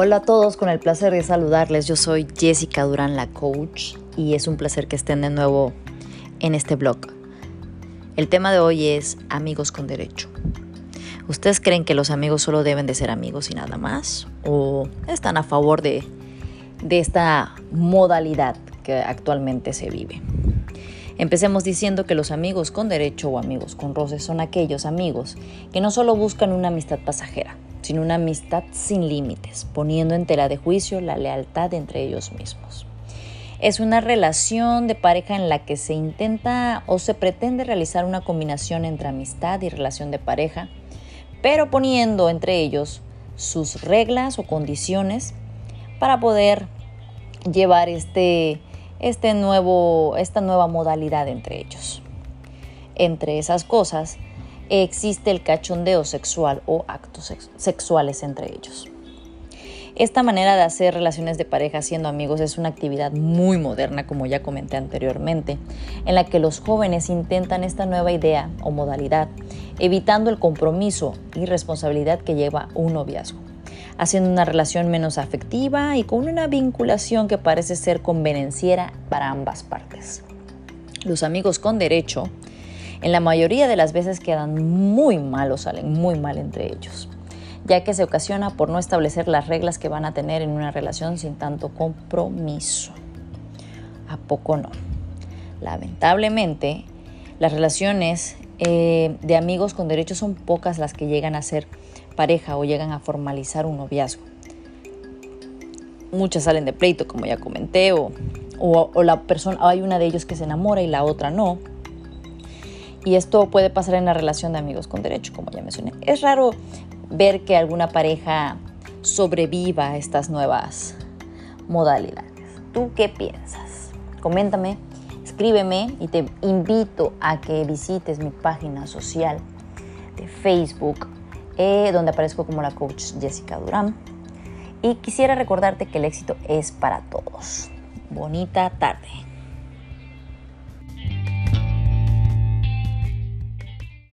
Hola a todos, con el placer de saludarles. Yo soy Jessica Durán, la coach, y es un placer que estén de nuevo en este blog. El tema de hoy es amigos con derecho. ¿Ustedes creen que los amigos solo deben de ser amigos y nada más? ¿O están a favor de, de esta modalidad que actualmente se vive? Empecemos diciendo que los amigos con derecho o amigos con roces son aquellos amigos que no solo buscan una amistad pasajera, sino una amistad sin límites, poniendo en tela de juicio la lealtad entre ellos mismos. Es una relación de pareja en la que se intenta o se pretende realizar una combinación entre amistad y relación de pareja, pero poniendo entre ellos sus reglas o condiciones para poder llevar este, este nuevo, esta nueva modalidad entre ellos. Entre esas cosas existe el cachondeo sexual o actos sexuales entre ellos. Esta manera de hacer relaciones de pareja siendo amigos es una actividad muy moderna, como ya comenté anteriormente, en la que los jóvenes intentan esta nueva idea o modalidad, evitando el compromiso y responsabilidad que lleva un noviazgo, haciendo una relación menos afectiva y con una vinculación que parece ser convenenciera para ambas partes. Los amigos con derecho en la mayoría de las veces quedan muy mal o salen muy mal entre ellos, ya que se ocasiona por no establecer las reglas que van a tener en una relación sin tanto compromiso. ¿A poco no? Lamentablemente, las relaciones eh, de amigos con derechos son pocas las que llegan a ser pareja o llegan a formalizar un noviazgo. Muchas salen de pleito, como ya comenté, o, o la persona, hay una de ellos que se enamora y la otra no y esto puede pasar en la relación de amigos con derecho, como ya mencioné. Es raro ver que alguna pareja sobreviva a estas nuevas modalidades. ¿Tú qué piensas? Coméntame, escríbeme y te invito a que visites mi página social de Facebook, eh, donde aparezco como la coach Jessica Durán. Y quisiera recordarte que el éxito es para todos. Bonita tarde.